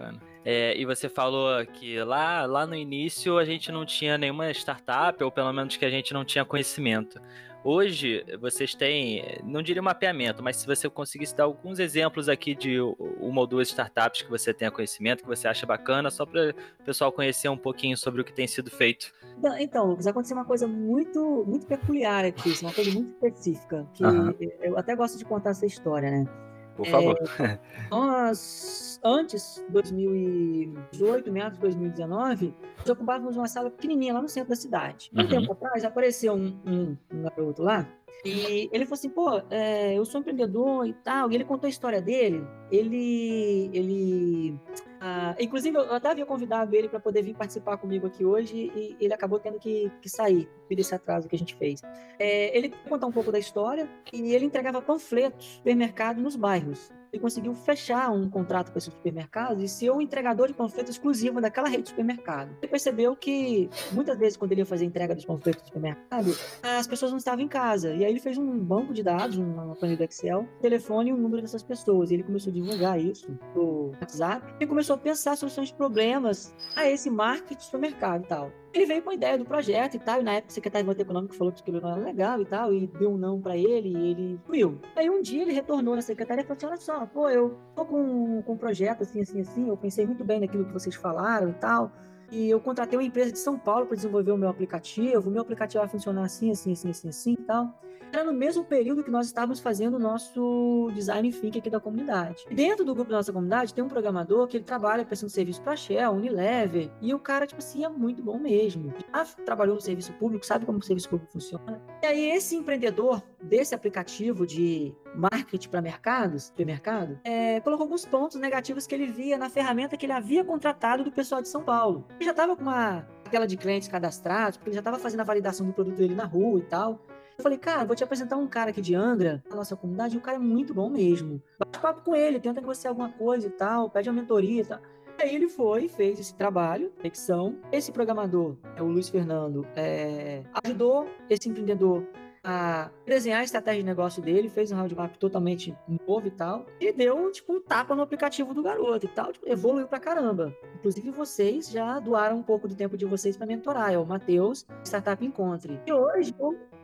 Bacana. É, e você falou que lá, lá no início a gente não tinha nenhuma startup, ou pelo menos que a gente não tinha conhecimento. Hoje vocês têm, não diria mapeamento, mas se você conseguisse dar alguns exemplos aqui de uma ou duas startups que você tenha conhecimento, que você acha bacana, só para o pessoal conhecer um pouquinho sobre o que tem sido feito. Então, Lucas, aconteceu uma coisa muito, muito peculiar aqui, uma coisa muito específica, que uhum. eu até gosto de contar essa história, né? Por favor. É, nós, antes, 2018, meados de 2019, nós ocupávamos uma sala pequenininha lá no centro da cidade. Um uhum. tempo atrás, apareceu um, um, um garoto lá e ele falou assim, pô, é, eu sou empreendedor e tal. E ele contou a história dele. Ele, ele ah, inclusive, eu até havia convidado ele para poder vir participar comigo aqui hoje e ele acabou tendo que, que sair devido esse atraso que a gente fez. É, ele contar um pouco da história e ele entregava panfletos supermercado nos bairros ele conseguiu fechar um contrato com esse supermercado e ser o entregador de panfletos exclusivo daquela rede de supermercado. Ele percebeu que muitas vezes quando ele ia fazer entrega dos panfletos do supermercado, as pessoas não estavam em casa. E aí ele fez um banco de dados, uma planilha do Excel, telefone e o número dessas pessoas. E ele começou a divulgar isso no WhatsApp e começou a pensar soluções de problemas a esse marketing de supermercado e tal. Ele veio com a ideia do projeto e tal, e na época o secretário de Desenvolvimento Econômico falou que aquilo não era legal e tal, e deu um não para ele, e ele sumiu. Aí um dia ele retornou na secretaria e falou assim, olha só, pô, eu tô com, com um projeto assim, assim, assim, eu pensei muito bem naquilo que vocês falaram e tal, e eu contratei uma empresa de São Paulo para desenvolver o meu aplicativo, o meu aplicativo vai funcionar assim, assim, assim, assim, assim e tal era no mesmo período que nós estávamos fazendo o nosso design thinking aqui da comunidade. Dentro do grupo da nossa comunidade tem um programador que ele trabalha prestando serviço para Shell, Unilever, e o cara, tipo assim, é muito bom mesmo. Já trabalhou no serviço público, sabe como o serviço público funciona. E aí esse empreendedor desse aplicativo de marketing para mercados, supermercado, é, colocou alguns pontos negativos que ele via na ferramenta que ele havia contratado do pessoal de São Paulo. Ele já estava com uma tela de clientes cadastrados, porque ele já estava fazendo a validação do produto dele na rua e tal. Eu falei, cara, vou te apresentar um cara aqui de Angra, na nossa comunidade, e o cara é muito bom mesmo. Bate papo com ele, tenta negociar alguma coisa e tal, pede uma mentoria e tal. Aí ele foi, fez esse trabalho, conexão. Esse programador, é o Luiz Fernando, é, ajudou esse empreendedor a desenhar a estratégia de negócio dele, fez um roadmap totalmente novo e tal, e deu, tipo, um tapa no aplicativo do garoto e tal, tipo, evoluiu pra caramba. Inclusive, vocês já doaram um pouco do tempo de vocês para mentorar, é o Matheus, Startup Encontre. E hoje,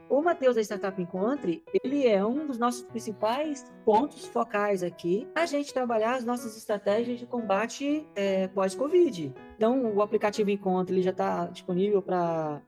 o Matheus da Startup Encontre, ele é um dos nossos principais pontos focais aqui, a gente trabalhar as nossas estratégias de combate é, pós-Covid. Então, o aplicativo Encontre ele já está disponível para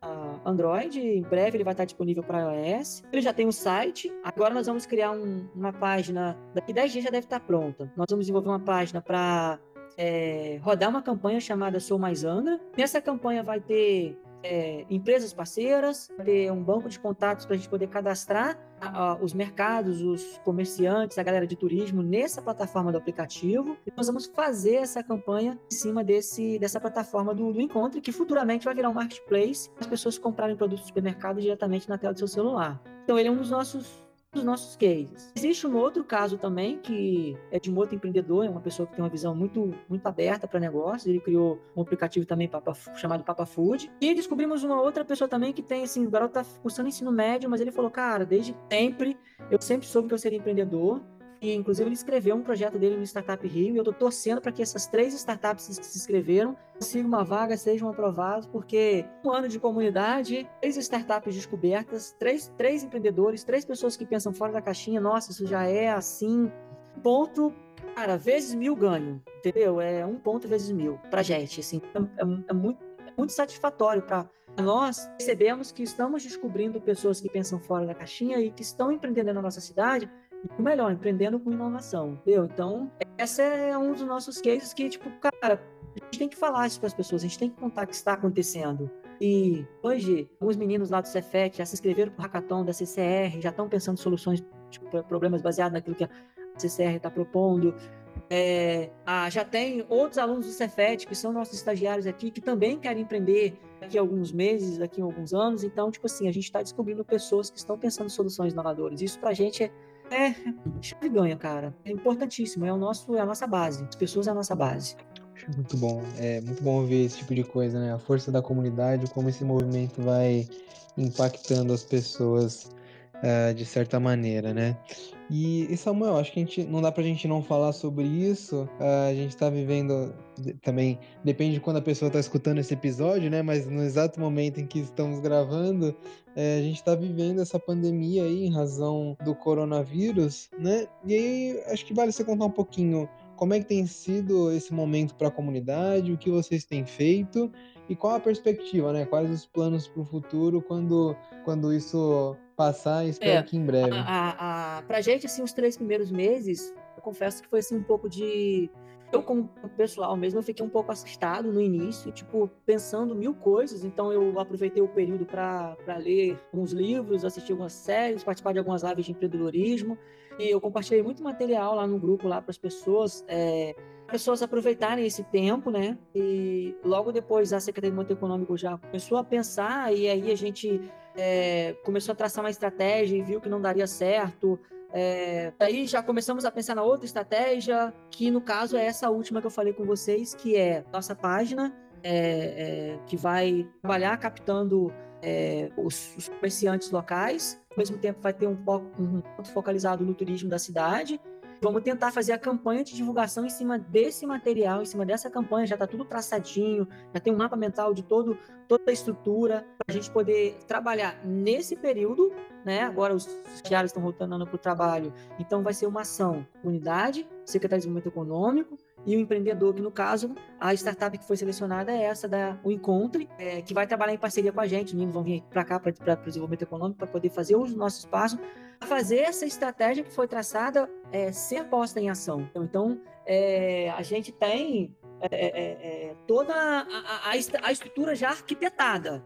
Android, em breve ele vai estar disponível para iOS. Ele já tem um site. Agora nós vamos criar um, uma página, daqui 10 dias já deve estar pronta. Nós vamos desenvolver uma página para é, rodar uma campanha chamada Sou Mais Angra. Nessa campanha vai ter é, empresas parceiras, ter um banco de contatos para a gente poder cadastrar a, a, os mercados, os comerciantes, a galera de turismo nessa plataforma do aplicativo. E nós vamos fazer essa campanha em cima desse, dessa plataforma do, do Encontro, que futuramente vai virar um marketplace as pessoas comprarem produtos do supermercado diretamente na tela do seu celular. Então, ele é um dos nossos dos nossos cases. Existe um outro caso também que é de um outro empreendedor, é uma pessoa que tem uma visão muito, muito aberta para negócios. Ele criou um aplicativo também Papa, chamado Papa Food. E descobrimos uma outra pessoa também que tem, assim, o garoto tá cursando ensino médio, mas ele falou, cara, desde sempre, eu sempre soube que eu seria empreendedor. E, inclusive, ele escreveu um projeto dele no Startup Rio e eu estou torcendo para que essas três startups que se inscreveram consigam uma vaga, sejam aprovados, porque um ano de comunidade, três startups descobertas, três, três empreendedores, três pessoas que pensam fora da caixinha, nossa, isso já é assim, ponto, cara, vezes mil ganho, entendeu? É um ponto vezes mil para gente, assim, é, é, é muito, é muito satisfatório para nós percebemos que estamos descobrindo pessoas que pensam fora da caixinha e que estão empreendendo na nossa cidade melhor, empreendendo com inovação, entendeu? Então, essa é um dos nossos cases que, tipo, cara, a gente tem que falar isso para as pessoas, a gente tem que contar o que está acontecendo. E hoje, alguns meninos lá do Cefet já se inscreveram para o hackathon da CCR, já estão pensando em soluções, tipo, problemas baseados naquilo que a CCR está propondo. É, ah, já tem outros alunos do Cefet, que são nossos estagiários aqui, que também querem empreender daqui a alguns meses, daqui a alguns anos. Então, tipo assim, a gente está descobrindo pessoas que estão pensando em soluções inovadoras. Isso para a gente é é, chave ganha, cara. É importantíssimo, é, o nosso, é a nossa base. As pessoas é a nossa base. Muito bom, é muito bom ver esse tipo de coisa, né? A força da comunidade, como esse movimento vai impactando as pessoas uh, de certa maneira, né? E, e, Samuel, acho que a gente, não dá pra gente não falar sobre isso. Uh, a gente tá vivendo também, depende de quando a pessoa tá escutando esse episódio, né? Mas no exato momento em que estamos gravando, é, a gente tá vivendo essa pandemia aí em razão do coronavírus, né? E aí acho que vale você contar um pouquinho como é que tem sido esse momento para a comunidade, o que vocês têm feito e qual a perspectiva, né? Quais os planos para o futuro quando, quando isso passar espero é, que em breve. A, a, gente, assim, os três primeiros meses, eu confesso que foi assim um pouco de. Eu, como pessoal mesmo, eu fiquei um pouco assustado no início, tipo, pensando mil coisas. Então, eu aproveitei o período para ler alguns livros, assistir algumas séries, participar de algumas lives de empreendedorismo. E eu compartilhei muito material lá no grupo, lá para as pessoas. É, pessoas aproveitarem esse tempo, né? E logo depois a Secretaria de Desenvolvimento Econômico já começou a pensar e aí a gente é, começou a traçar uma estratégia e viu que não daria certo. É, aí já começamos a pensar na outra estratégia, que no caso é essa última que eu falei com vocês, que é nossa página, é, é, que vai trabalhar captando os, os, comerciantes locais, mesmo tempo vai ter um um ponto focalizado no turismo da cidade, Vamos tentar fazer a campanha de divulgação em cima desse material, em cima dessa campanha. Já está tudo traçadinho, já tem um mapa mental de todo, toda a estrutura, para a gente poder trabalhar nesse período. Né? Agora os diários estão voltando para o trabalho, então vai ser uma ação unidade, Secretaria de Desenvolvimento Econômico, e o empreendedor, que no caso, a startup que foi selecionada é essa da o Encontre, é, que vai trabalhar em parceria com a gente. Os meninos vão vir para cá para o desenvolvimento econômico para poder fazer uso do nosso espaço fazer essa estratégia que foi traçada é, ser posta em ação. Então, é, a gente tem é, é, é toda a, a, a, estrutura já arquitetada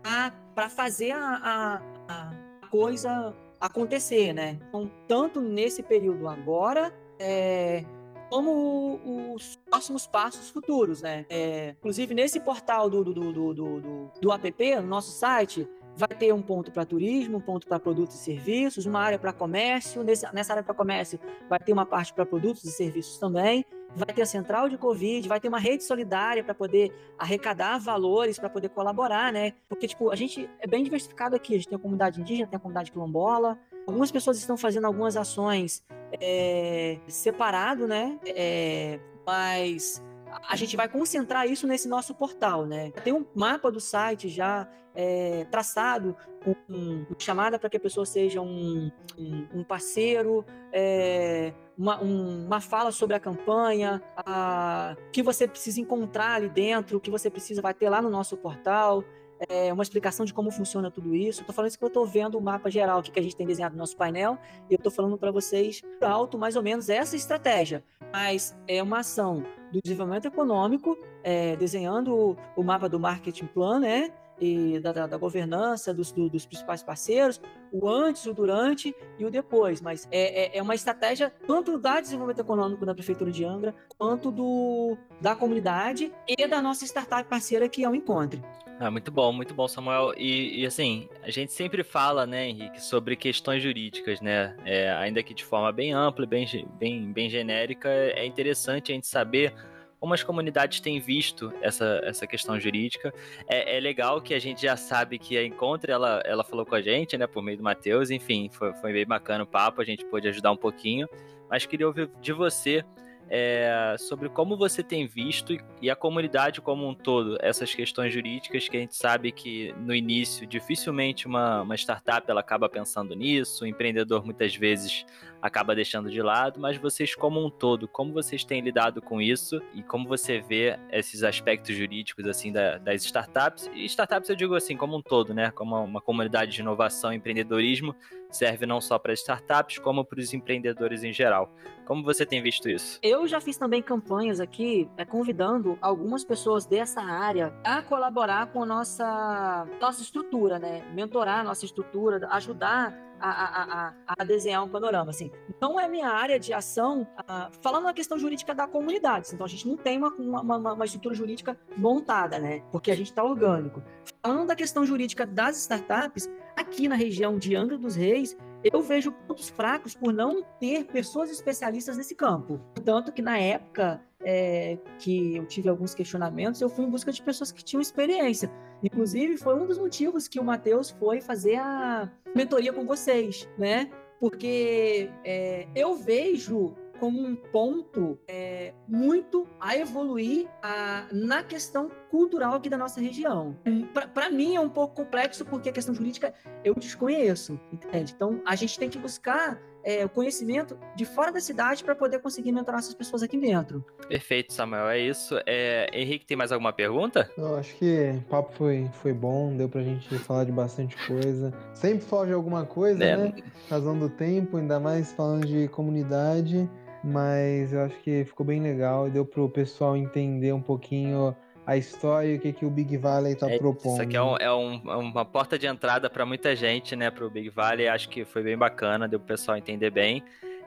para fazer a, a, coisa acontecer, né? Então, tanto nesse período agora, é, como os próximos passos futuros, né? É, inclusive, nesse portal do, do, do, do, do, app, no nosso site, vai ter um ponto para turismo, um ponto para produtos e serviços, uma área para comércio. Nesse, nessa área para comércio vai ter uma parte para produtos e serviços também. Vai ter a central de Covid, vai ter uma rede solidária para poder arrecadar valores, para poder colaborar, né? Porque, tipo, a gente é bem diversificado aqui. A gente tem a comunidade indígena, tem a comunidade quilombola. Algumas pessoas estão fazendo algumas ações é, separado, né? É, mas a gente vai concentrar isso nesse nosso portal, né? Tem um mapa do site já é, traçado com um, chamada para que a pessoa seja um, um, um parceiro, é, uma, um, uma, fala sobre a campanha, o que você precisa encontrar ali dentro, o que você precisa vai ter lá no nosso portal é, uma explicação de como funciona tudo isso. Estou falando isso que eu estou vendo o mapa geral que a gente tem desenhado no nosso painel e eu estou falando para vocês alto mais ou menos essa estratégia. Mas é uma ação do desenvolvimento econômico, é, desenhando o, o, mapa do marketing plan, né? E da, da, da governança dos, do, dos principais parceiros, o antes, o durante e o depois. Mas é, é, é, uma estratégia tanto da desenvolvimento econômico da Prefeitura de Angra, quanto do, da comunidade e da nossa startup parceira, que é o Encontre. Ah, muito bom, muito bom, Samuel. E, e, assim, a gente sempre fala, né, Henrique, sobre questões jurídicas, né? É, ainda que de forma bem ampla, bem, bem, bem genérica, é interessante a gente saber como as comunidades têm visto essa, essa questão jurídica. É, é legal que a gente já sabe que a Encontre, ela, ela falou com a gente, né, por meio do Matheus, enfim, foi, foi bem bacana o papo, a gente pôde ajudar um pouquinho, mas queria ouvir de você é, sobre como você tem visto e a comunidade como um todo essas questões jurídicas que a gente sabe que no início dificilmente uma, uma startup ela acaba pensando nisso, o empreendedor muitas vezes acaba deixando de lado, mas vocês como um todo, como vocês têm lidado com isso e como você vê esses aspectos jurídicos assim da, das startups e startups eu digo assim como um todo, né, como uma comunidade de inovação e empreendedorismo serve não só para startups como para os empreendedores em geral. Como você tem visto isso? Eu já fiz também campanhas aqui, é, convidando algumas pessoas dessa área a colaborar com a nossa, nossa estrutura, né? Mentorar a nossa estrutura, ajudar a, a, a, desenhar um panorama. Assim, não é minha área de ação, uh, falando na questão jurídica da comunidade. Então, a gente não tem uma, uma, uma estrutura jurídica montada, né? Porque a gente está orgânico. Falando da questão jurídica das startups, aqui na região de Angra dos Reis, eu vejo pontos fracos por não ter pessoas especialistas nesse campo. Tanto que na época é, que eu tive alguns questionamentos, eu fui em busca de pessoas que tinham experiência. Inclusive, foi um dos motivos que o Matheus foi fazer a mentoria com vocês, né? Porque é, eu vejo como um ponto é, muito a evoluir a, na questão cultural aqui da nossa região. Para mim é um pouco complexo porque a questão jurídica eu desconheço, entende? Então a gente tem que buscar é, o conhecimento de fora da cidade para poder conseguir mentorar essas pessoas aqui dentro. Perfeito, Samuel. É isso. É, Henrique, tem mais alguma pergunta? Eu acho que o papo foi, foi bom, deu pra gente falar de bastante coisa. Sempre foge alguma coisa, é. né? Razão do tempo, ainda mais falando de comunidade mas eu acho que ficou bem legal e deu para o pessoal entender um pouquinho a história e o que, que o Big Valley está é, propondo. Isso aqui é, um, é, um, é uma porta de entrada para muita gente, né, para o Big Valley. Acho que foi bem bacana, deu para o pessoal entender bem.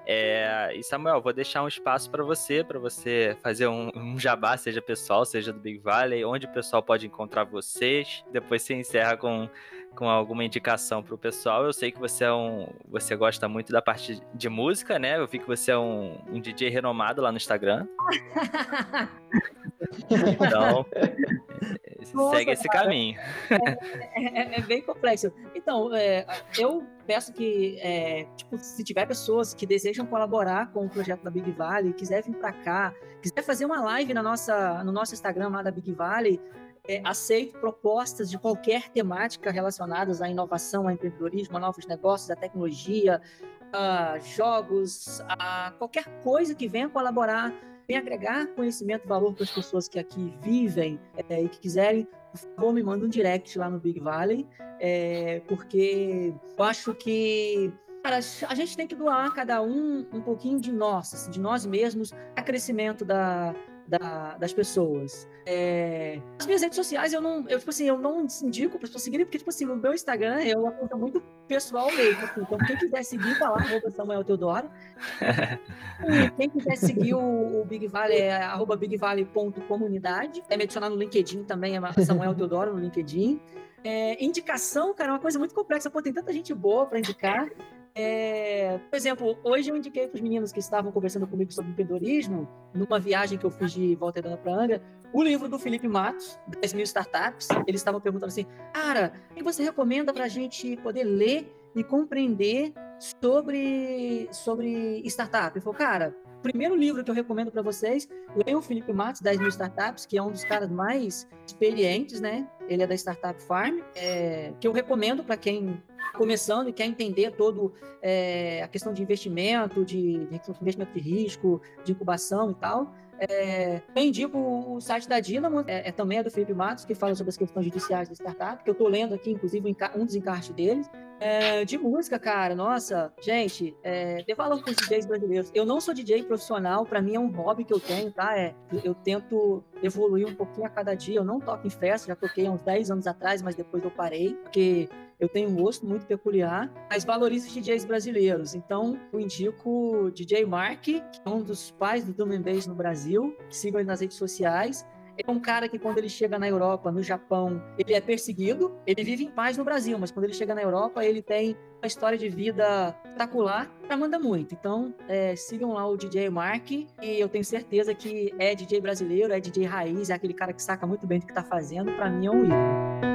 É, e Samuel, vou deixar um espaço para você, para você fazer um, um, jabá, seja pessoal, seja do Big Valley, onde o pessoal pode encontrar vocês. Depois você encerra com com alguma indicação pro pessoal. Eu sei que você é um. Você gosta muito da parte de música, né? Eu vi que você é um, um DJ renomado lá no Instagram. então, Nossa, segue esse cara, caminho. É, é, é, é, bem complexo. Então, é, eu peço que, é, tipo, se tiver pessoas que desejam colaborar com o projeto da Big Valley, quiser vir para cá, quiser fazer uma live na nossa, no nosso Instagram lá da Big Valley, é, aceito propostas de qualquer temática relacionadas à inovação, ao empreendedorismo, a novos negócios, à tecnologia, a jogos, a qualquer coisa que venha colaborar, venha agregar conhecimento e valor para as pessoas que aqui vivem é, e que quiserem, por favor, me manda um direct lá no Big Valley, é, porque eu acho que Cara, a gente tem que doar cada um um pouquinho de nós, assim, de nós mesmos, a crescimento da, da, das pessoas. É, as minhas redes sociais eu não, eu, tipo assim, eu não indico para as pessoas seguirem, porque, tipo assim, no meu Instagram é uma conta muito pessoal mesmo. Assim, então, quem quiser seguir, tá lá, arroba Samuel Teodoro. quem quiser seguir o, o, Big Valley é arroba bigvalley.comunidade. É me adicionar no LinkedIn também, é Samuel Teodoro no LinkedIn. É, indicação, cara, é uma coisa muito complexa. Pô, tem tanta gente boa para indicar. É, por exemplo, hoje eu indiquei para os meninos que estavam conversando comigo sobre empreendedorismo, numa viagem que eu fiz de volta redonda para Angra, o livro do Felipe Matos, 10 mil startups. Eles estavam perguntando assim: cara, o que você recomenda para a gente poder ler e compreender sobre, sobre startup? Eu falei, cara, primeiro livro que eu recomendo para vocês, leiam o Felipe Matos, 10 mil startups, que é um dos caras mais experientes, né? Ele é da Startup Farm, é, que eu recomendo para quem começando e quer entender todo é, a questão de investimento, de, de, investimento de risco, de incubação e tal. É, eu indico o site da Dynamo, é, é, também é do Felipe Matos, que fala sobre as questões judiciais da startup, que eu estou lendo aqui, inclusive, um dos encartes deles. É, de música, cara, nossa, gente, é, dê valor para os DJs brasileiros. Eu não sou DJ profissional, para mim é um hobby que eu tenho, tá? É, eu tento evoluir um pouquinho a cada dia. Eu não toco em festa, já toquei há uns 10 anos atrás, mas depois eu parei, porque eu tenho um gosto muito peculiar, mas valorizo os DJs brasileiros. Então, eu indico DJ Mark, que é um dos pais do Drum Bass no Brasil. Sigam ele nas redes sociais. É um cara que quando ele chega na Europa, no Japão, ele é perseguido. Ele vive em paz no Brasil, mas quando ele chega na Europa, ele tem uma história de vida espetacular pra manda muito. Então, é, sigam lá o DJ Mark e eu tenho certeza que é DJ brasileiro, é DJ raiz, é aquele cara que saca muito bem do que tá fazendo. Para mim é um ídolo.